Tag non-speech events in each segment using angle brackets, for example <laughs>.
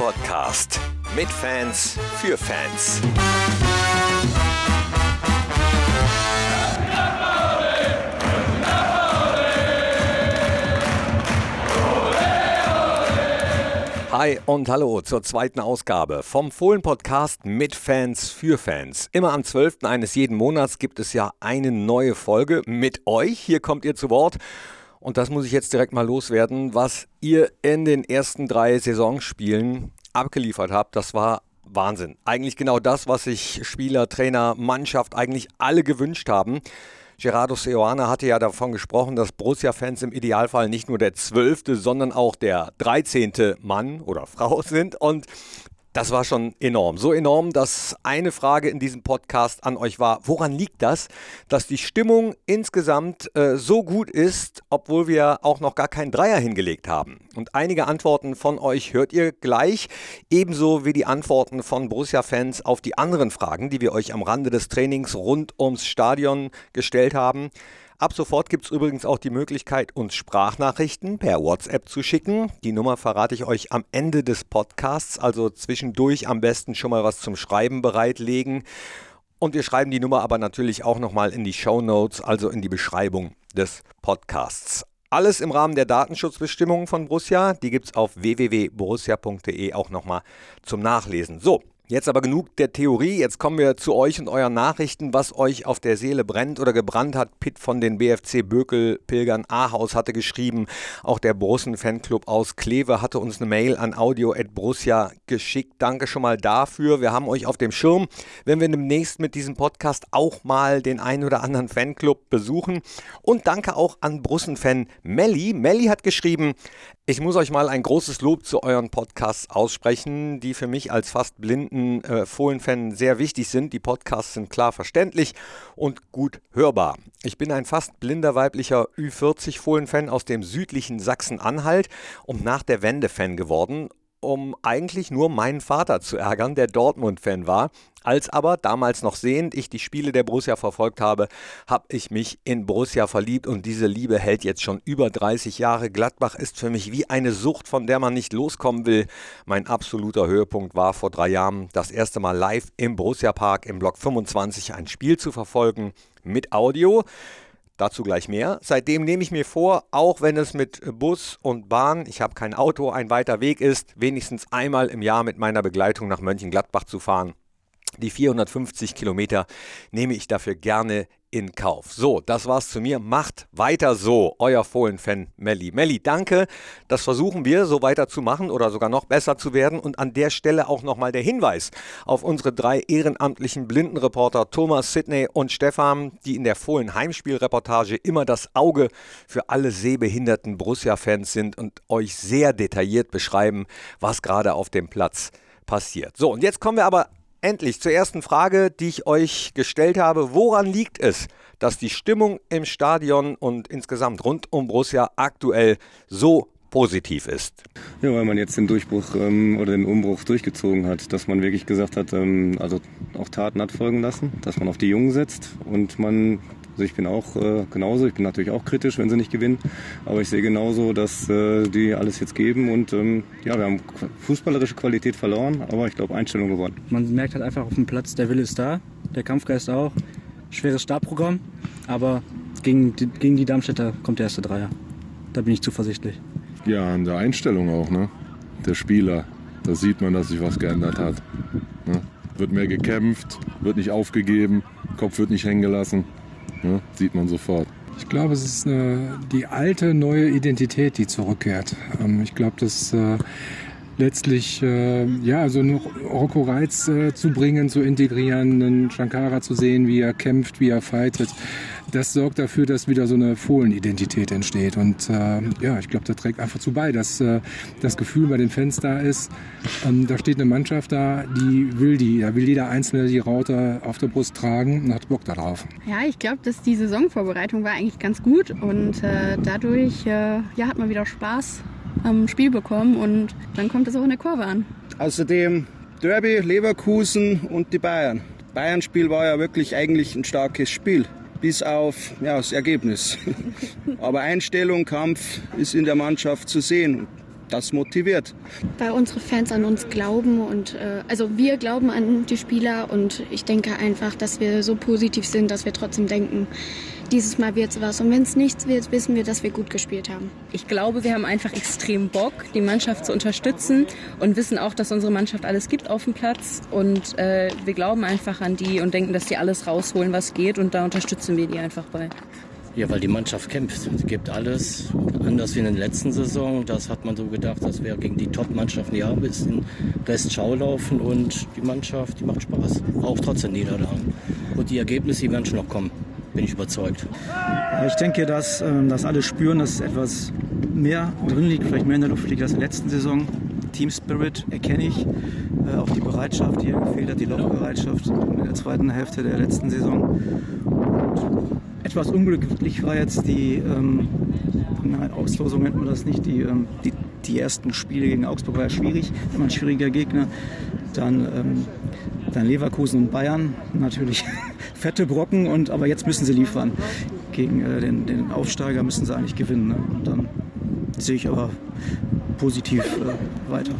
Podcast. Mit Fans für Fans. Hi und hallo zur zweiten Ausgabe vom Fohlen-Podcast mit Fans für Fans. Immer am 12. eines jeden Monats gibt es ja eine neue Folge mit euch. Hier kommt ihr zu Wort. Und das muss ich jetzt direkt mal loswerden. Was ihr in den ersten drei Saisonspielen abgeliefert habt, das war Wahnsinn. Eigentlich genau das, was sich Spieler, Trainer, Mannschaft eigentlich alle gewünscht haben. Gerardo Seoane hatte ja davon gesprochen, dass Borussia-Fans im Idealfall nicht nur der zwölfte, sondern auch der dreizehnte Mann oder Frau <laughs> sind. Und das war schon enorm. So enorm, dass eine Frage in diesem Podcast an euch war, woran liegt das, dass die Stimmung insgesamt äh, so gut ist, obwohl wir auch noch gar keinen Dreier hingelegt haben? Und einige Antworten von euch hört ihr gleich, ebenso wie die Antworten von Borussia-Fans auf die anderen Fragen, die wir euch am Rande des Trainings rund ums Stadion gestellt haben. Ab sofort gibt es übrigens auch die Möglichkeit, uns Sprachnachrichten per WhatsApp zu schicken. Die Nummer verrate ich euch am Ende des Podcasts, also zwischendurch am besten schon mal was zum Schreiben bereitlegen. Und wir schreiben die Nummer aber natürlich auch nochmal in die Show Notes, also in die Beschreibung des Podcasts. Alles im Rahmen der Datenschutzbestimmungen von Borussia. Die gibt es auf www.borussia.de auch nochmal zum Nachlesen. So, Jetzt aber genug der Theorie. Jetzt kommen wir zu euch und euren Nachrichten, was euch auf der Seele brennt oder gebrannt hat. Pitt von den BFC Bökel Pilgern Ahaus hatte geschrieben. Auch der Borussen Fanclub aus Kleve hatte uns eine Mail an audio.borussia geschickt. Danke schon mal dafür. Wir haben euch auf dem Schirm, wenn wir demnächst mit diesem Podcast auch mal den einen oder anderen Fanclub besuchen. Und danke auch an Borussen-Fan Melli. Melli hat geschrieben, ich muss euch mal ein großes Lob zu euren Podcasts aussprechen, die für mich als fast blinden äh, Fohlen-Fan sehr wichtig sind. Die Podcasts sind klar verständlich und gut hörbar. Ich bin ein fast blinder weiblicher Ü40-Fohlen-Fan aus dem südlichen Sachsen-Anhalt und nach der Wende-Fan geworden um eigentlich nur meinen Vater zu ärgern, der Dortmund-Fan war. Als aber damals noch sehend ich die Spiele der Borussia verfolgt habe, habe ich mich in Borussia verliebt und diese Liebe hält jetzt schon über 30 Jahre. Gladbach ist für mich wie eine Sucht, von der man nicht loskommen will. Mein absoluter Höhepunkt war vor drei Jahren das erste Mal live im Borussia Park im Block 25 ein Spiel zu verfolgen mit Audio. Dazu gleich mehr. Seitdem nehme ich mir vor, auch wenn es mit Bus und Bahn, ich habe kein Auto, ein weiter Weg ist, wenigstens einmal im Jahr mit meiner Begleitung nach Mönchengladbach zu fahren. Die 450 Kilometer nehme ich dafür gerne in Kauf. So, das war's zu mir. Macht weiter so, euer Fohlen-Fan Melli. Melli, danke. Das versuchen wir so weiter zu machen oder sogar noch besser zu werden. Und an der Stelle auch nochmal der Hinweis auf unsere drei ehrenamtlichen Blindenreporter Thomas, Sidney und Stefan, die in der Fohlen-Heimspielreportage immer das Auge für alle sehbehinderten Borussia-Fans sind und euch sehr detailliert beschreiben, was gerade auf dem Platz passiert. So, und jetzt kommen wir aber Endlich zur ersten Frage, die ich euch gestellt habe. Woran liegt es, dass die Stimmung im Stadion und insgesamt rund um Borussia aktuell so positiv ist? Ja, weil man jetzt den Durchbruch ähm, oder den Umbruch durchgezogen hat, dass man wirklich gesagt hat, ähm, also auch Taten hat folgen lassen, dass man auf die Jungen setzt und man also ich bin auch äh, genauso, ich bin natürlich auch kritisch, wenn sie nicht gewinnen, aber ich sehe genauso, dass äh, die alles jetzt geben und ähm, ja, wir haben fußballerische Qualität verloren, aber ich glaube Einstellung gewonnen. Man merkt halt einfach auf dem Platz, der Wille ist da, der Kampfgeist auch. Schweres Startprogramm, aber gegen die, gegen die Darmstädter kommt der erste Dreier. Da bin ich zuversichtlich. Ja, an der Einstellung auch, ne? Der Spieler. Da sieht man, dass sich was geändert hat. Ne? Wird mehr gekämpft, wird nicht aufgegeben, Kopf wird nicht hängen gelassen. Ne? Sieht man sofort. Ich glaube, es ist eine, die alte neue Identität, die zurückkehrt. Ähm, ich glaube, dass äh, letztlich äh, ja so noch Rocco Reitz äh, zu bringen, zu integrieren, einen Shankara zu sehen, wie er kämpft, wie er fightet das sorgt dafür, dass wieder so eine Fohlenidentität entsteht. Und äh, ja, ich glaube, da trägt einfach zu bei, dass äh, das Gefühl bei den Fans da ist. Ähm, da steht eine Mannschaft da, die will die, da will jeder Einzelne die Raute auf der Brust tragen und hat Bock darauf. Ja, ich glaube, dass die Saisonvorbereitung war eigentlich ganz gut und äh, dadurch äh, ja, hat man wieder Spaß am Spiel bekommen und dann kommt es auch in der Kurve an. Außerdem Derby, Leverkusen und die Bayern. Bayern-Spiel war ja wirklich eigentlich ein starkes Spiel bis auf ja, das Ergebnis. <laughs> Aber Einstellung, Kampf ist in der Mannschaft zu sehen. das motiviert. Weil unsere Fans an uns glauben und äh, also wir glauben an die Spieler und ich denke einfach, dass wir so positiv sind, dass wir trotzdem denken, dieses Mal wird es was. Und wenn es nichts wird, wissen wir, dass wir gut gespielt haben. Ich glaube, wir haben einfach extrem Bock, die Mannschaft zu unterstützen und wissen auch, dass unsere Mannschaft alles gibt auf dem Platz. Und äh, wir glauben einfach an die und denken, dass die alles rausholen, was geht. Und da unterstützen wir die einfach bei. Ja, weil die Mannschaft kämpft. Sie gibt alles. Anders wie in der letzten Saison. Das hat man so gedacht, das wäre gegen die Top-Mannschaften ja ein bisschen Rest Schau laufen. Und die Mannschaft, die macht Spaß. Auch trotz der Niederlagen. Und die Ergebnisse, die werden schon noch kommen bin ich überzeugt. Ich denke, dass, ähm, dass alle spüren, dass etwas mehr drin liegt, vielleicht mehr in der Luft liegt als in der letzten Saison. Team Spirit erkenne ich, äh, auch die Bereitschaft, die hier gefehlt hat, die Laufbereitschaft in der zweiten Hälfte der letzten Saison. Und etwas unglücklich war jetzt die ähm, Auslosung, nennt man das nicht, die, ähm, die, die ersten Spiele gegen Augsburg war ja schwierig, immer ein schwieriger Gegner. Dann, ähm, dann Leverkusen und Bayern, natürlich <laughs> fette Brocken, und, aber jetzt müssen sie liefern. Gegen äh, den, den Aufsteiger müssen sie eigentlich gewinnen. Ne? Und dann sehe ich aber positiv äh, weiter.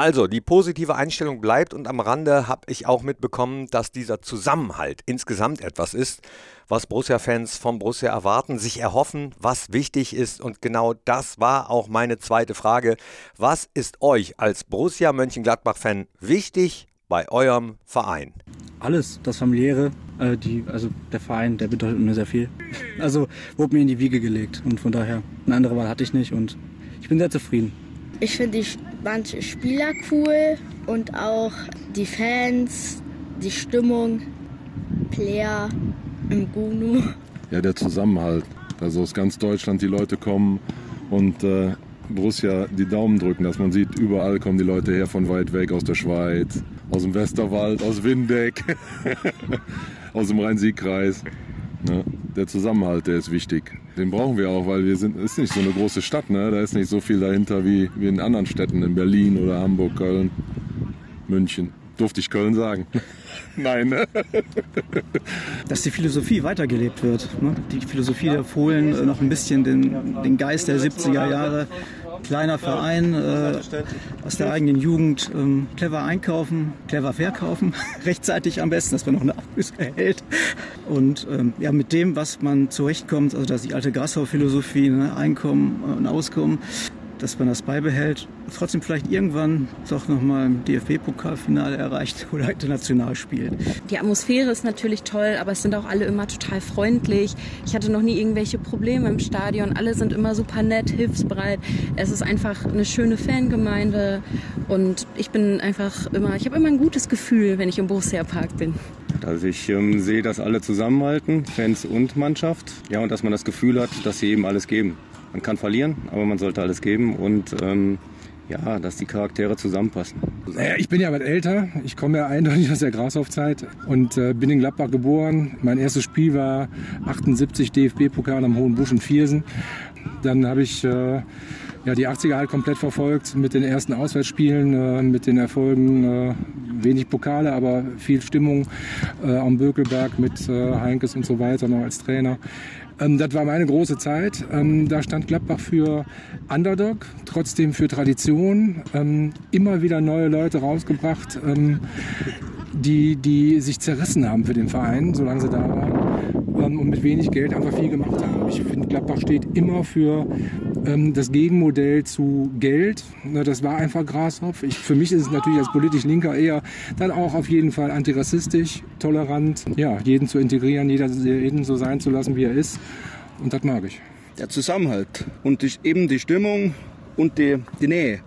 Also, die positive Einstellung bleibt und am Rande habe ich auch mitbekommen, dass dieser Zusammenhalt insgesamt etwas ist, was Borussia-Fans vom Borussia erwarten, sich erhoffen, was wichtig ist. Und genau das war auch meine zweite Frage. Was ist euch als Borussia Mönchengladbach-Fan wichtig bei eurem Verein? Alles, das familiäre, äh, die, also der Verein, der bedeutet mir sehr viel. <laughs> Also wurde mir in die Wiege gelegt und von daher eine andere Wahl hatte ich nicht und ich bin sehr zufrieden. Ich finde die manche Spieler cool und auch die Fans, die Stimmung, Player im Gunu. Ja, der Zusammenhalt. Also aus ganz Deutschland die Leute kommen und äh, Borussia die Daumen drücken, dass man sieht, überall kommen die Leute her von weit weg, aus der Schweiz, aus dem Westerwald, aus Windeck, <laughs> aus dem Rhein-Sieg-Kreis. Ne? Der Zusammenhalt, der ist wichtig. Den brauchen wir auch, weil wir sind, ist nicht so eine große Stadt, ne? Da ist nicht so viel dahinter wie, wie in anderen Städten, in Berlin oder Hamburg, Köln, München. Durfte ich Köln sagen? <laughs> Nein, ne? Dass die Philosophie weitergelebt wird. Ne? Die Philosophie der Fohlen äh, noch ein bisschen den, den Geist der 70er Jahre kleiner Verein äh, aus der eigenen Jugend. Ähm, clever einkaufen, clever verkaufen, <laughs> rechtzeitig am besten, dass man noch eine Ablöse erhält. Und ähm, ja, mit dem, was man zurechtkommt, also dass die alte Grasshau-Philosophie, ne, Einkommen und Auskommen, dass man das beibehält, trotzdem vielleicht irgendwann doch nochmal im DFB-Pokalfinale erreicht <laughs> oder international spielt. Die Atmosphäre ist natürlich toll, aber es sind auch alle immer total freundlich. Ich hatte noch nie irgendwelche Probleme im Stadion. Alle sind immer super nett, hilfsbereit. Es ist einfach eine schöne Fangemeinde und ich bin einfach immer, ich habe immer ein gutes Gefühl, wenn ich im Borussia Park bin. Also ich ähm, sehe, dass alle zusammenhalten, Fans und Mannschaft. Ja, und dass man das Gefühl hat, dass sie eben alles geben. Man kann verlieren, aber man sollte alles geben und ähm, ja, dass die Charaktere zusammenpassen. Naja, ich bin ja was älter. Ich komme ja eindeutig aus der Grashof-Zeit und äh, bin in Gladbach geboren. Mein erstes Spiel war 78 DFB-Pokal am Hohen Busch in Viersen. Dann habe ich äh, ja, die 80er halt komplett verfolgt mit den ersten Auswärtsspielen, äh, mit den Erfolgen. Äh, wenig Pokale, aber viel Stimmung äh, am Bökelberg mit äh, Heinkes und so weiter noch als Trainer. Ähm, das war meine große Zeit. Ähm, da stand Gladbach für Underdog, trotzdem für Tradition. Ähm, immer wieder neue Leute rausgebracht, ähm, die, die sich zerrissen haben für den Verein, solange sie da waren ähm, und mit wenig Geld einfach viel gemacht haben. Ich finde, Gladbach steht immer für ähm, das Gegenmodell zu Geld. Na, das war einfach Grashoff. Ich, für mich ist es natürlich als politisch Linker eher dann auch auf jeden Fall antirassistisch, tolerant, ja, jeden zu integrieren, jeder, jeden so sein zu lassen, wie er ist. Und das mag ich. Der Zusammenhalt und die, eben die Stimmung und die, die Nähe.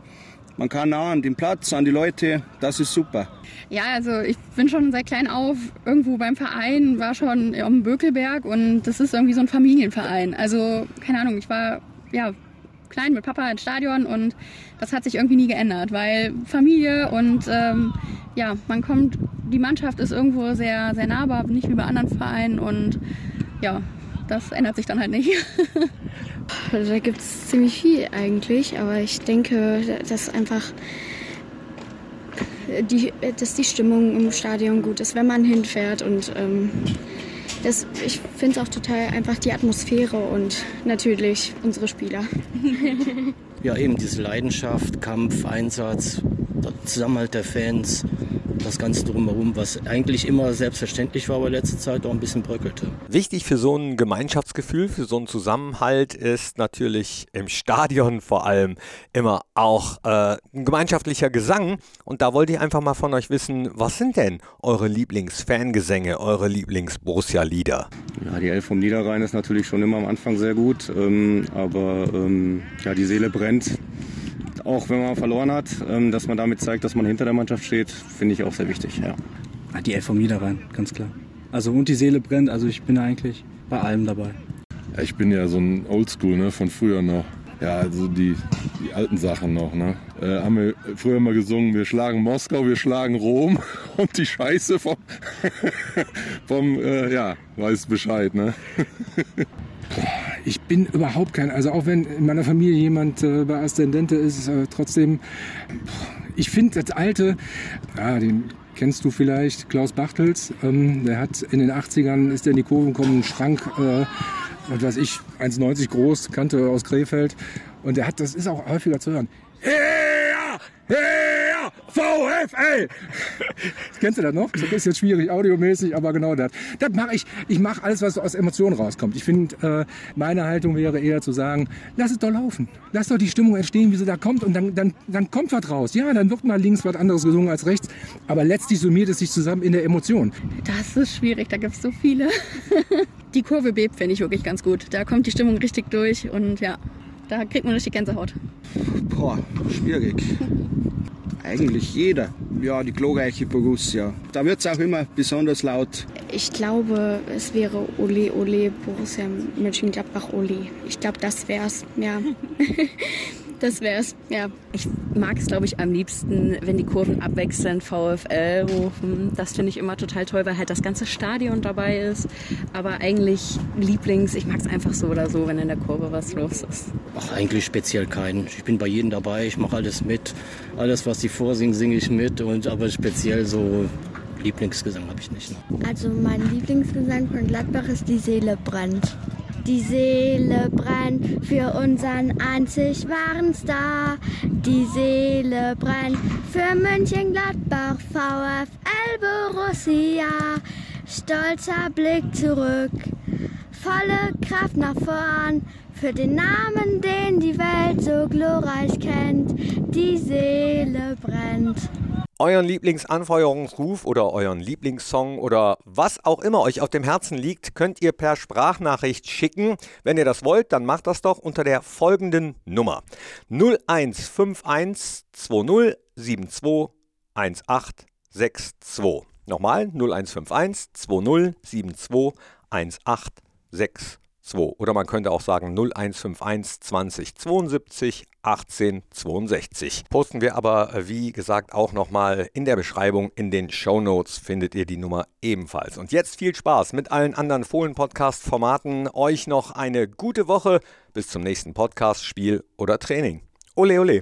Man kann nah an den Platz, an die Leute, das ist super. Ja, also ich bin schon seit klein auf irgendwo beim Verein, war schon am Bökelberg und das ist irgendwie so ein Familienverein. Also keine Ahnung, ich war ja klein mit Papa ins Stadion und das hat sich irgendwie nie geändert, weil Familie und ähm, ja, man kommt, die Mannschaft ist irgendwo sehr, sehr nahbar, nicht wie bei anderen Vereinen und ja, das ändert sich dann halt nicht. <laughs> da gibt es ziemlich viel eigentlich, aber ich denke, dass einfach die, dass die Stimmung im Stadion gut ist, wenn man hinfährt und ähm, das, ich finde es auch total einfach die Atmosphäre und natürlich unsere Spieler. <laughs> ja eben diese Leidenschaft, Kampf, Einsatz, Zusammenhalt der Fans, das Ganze drumherum, was eigentlich immer selbstverständlich war, aber letzte Zeit auch ein bisschen bröckelte. Wichtig für so ein Gemeinschaftsgefühl, für so einen Zusammenhalt ist natürlich im Stadion vor allem immer auch äh, ein gemeinschaftlicher Gesang. Und da wollte ich einfach mal von euch wissen, was sind denn eure Lieblingsfangesänge, eure Lieblings-Borussia-Lieder? Ja, die Elf vom Niederrhein ist natürlich schon immer am Anfang sehr gut, ähm, aber ähm, ja, die Seele brennt auch wenn man verloren hat, ähm, dass man damit zeigt, dass man hinter der Mannschaft steht, finde ich auch sehr wichtig. Ja. Ah, die Elf vom Niederrhein, ganz klar. Also und die Seele brennt, also ich bin eigentlich bei allem dabei. Ja, ich bin ja so ein Oldschool ne, von früher noch. Ja, also die, die alten Sachen noch. Ne? Äh, haben wir früher immer gesungen, wir schlagen Moskau, wir schlagen Rom <laughs> und die Scheiße vom, <laughs> vom äh, ja, weiß Bescheid. Ne? <laughs> Ich bin überhaupt kein, also auch wenn in meiner Familie jemand äh, bei Aszendente ist, äh, trotzdem, ich finde das alte, ja, den kennst du vielleicht, Klaus Bachtels, ähm, der hat in den 80ern, ist der in die Kurve gekommen, einen Schrank, äh, was weiß ich, 1,90 groß, kannte aus Krefeld und der hat, das ist auch häufiger zu hören, Her! Her! VfL! Kennst du das noch? Das ist jetzt schwierig, audiomäßig, aber genau das. Das mache ich. Ich mache alles, was aus Emotionen rauskommt. Ich finde, äh, meine Haltung wäre eher zu sagen, lass es doch laufen. Lass doch die Stimmung entstehen, wie sie da kommt und dann, dann, dann kommt was raus. Ja, dann wird mal links was anderes gesungen als rechts, aber letztlich summiert es sich zusammen in der Emotion. Das ist schwierig, da gibt es so viele. die Kurve bebt, finde ich wirklich ganz gut. Da kommt die Stimmung richtig durch und ja, da kriegt man richtig Gänsehaut. Boah, schwierig. Eigentlich jeder. Ja, die glorreiche Borussia. Da wird es auch immer besonders laut. Ich glaube, es wäre Ole Ole Borussia Mönchengladbach Ole. Ich glaube, das wär's. Ja. <laughs> das wär's, ja. Ich mag es, glaube ich, am liebsten, wenn die Kurven abwechselnd VfL rufen. Das finde ich immer total toll, weil halt das ganze Stadion dabei ist. Aber eigentlich Lieblings, ich mag es einfach so oder so, wenn in der Kurve was los ist. Ach, eigentlich speziell keinen. Ich bin bei jedem dabei, ich mache alles mit. Alles, was sie vorsingen, singe ich mit. Und aber speziell so Lieblingsgesang habe ich nicht. Ne? Also mein Lieblingsgesang von Gladbach ist Die Seele brennt. Die Seele brennt für unseren einzig wahren Star. Die Seele brennt für Mönchengladbach, VfL Borussia. Stolzer Blick zurück, volle Kraft nach vorn. Für den Namen, den die Welt so glorreich kennt. Die Seele brennt euren Lieblingsanfeuerungsruf oder euren Lieblingssong oder was auch immer euch auf dem Herzen liegt, könnt ihr per Sprachnachricht schicken. Wenn ihr das wollt, dann macht das doch unter der folgenden Nummer 0151 20 72 1862. Nochmal 0151 20 72 1862. 2. Oder man könnte auch sagen 0151 20 72 18 62. Posten wir aber, äh, wie gesagt, auch nochmal in der Beschreibung. In den Show Notes findet ihr die Nummer ebenfalls. Und jetzt viel Spaß mit allen anderen Fohlen-Podcast-Formaten. Euch noch eine gute Woche. Bis zum nächsten Podcast, Spiel oder Training. Ole, ole.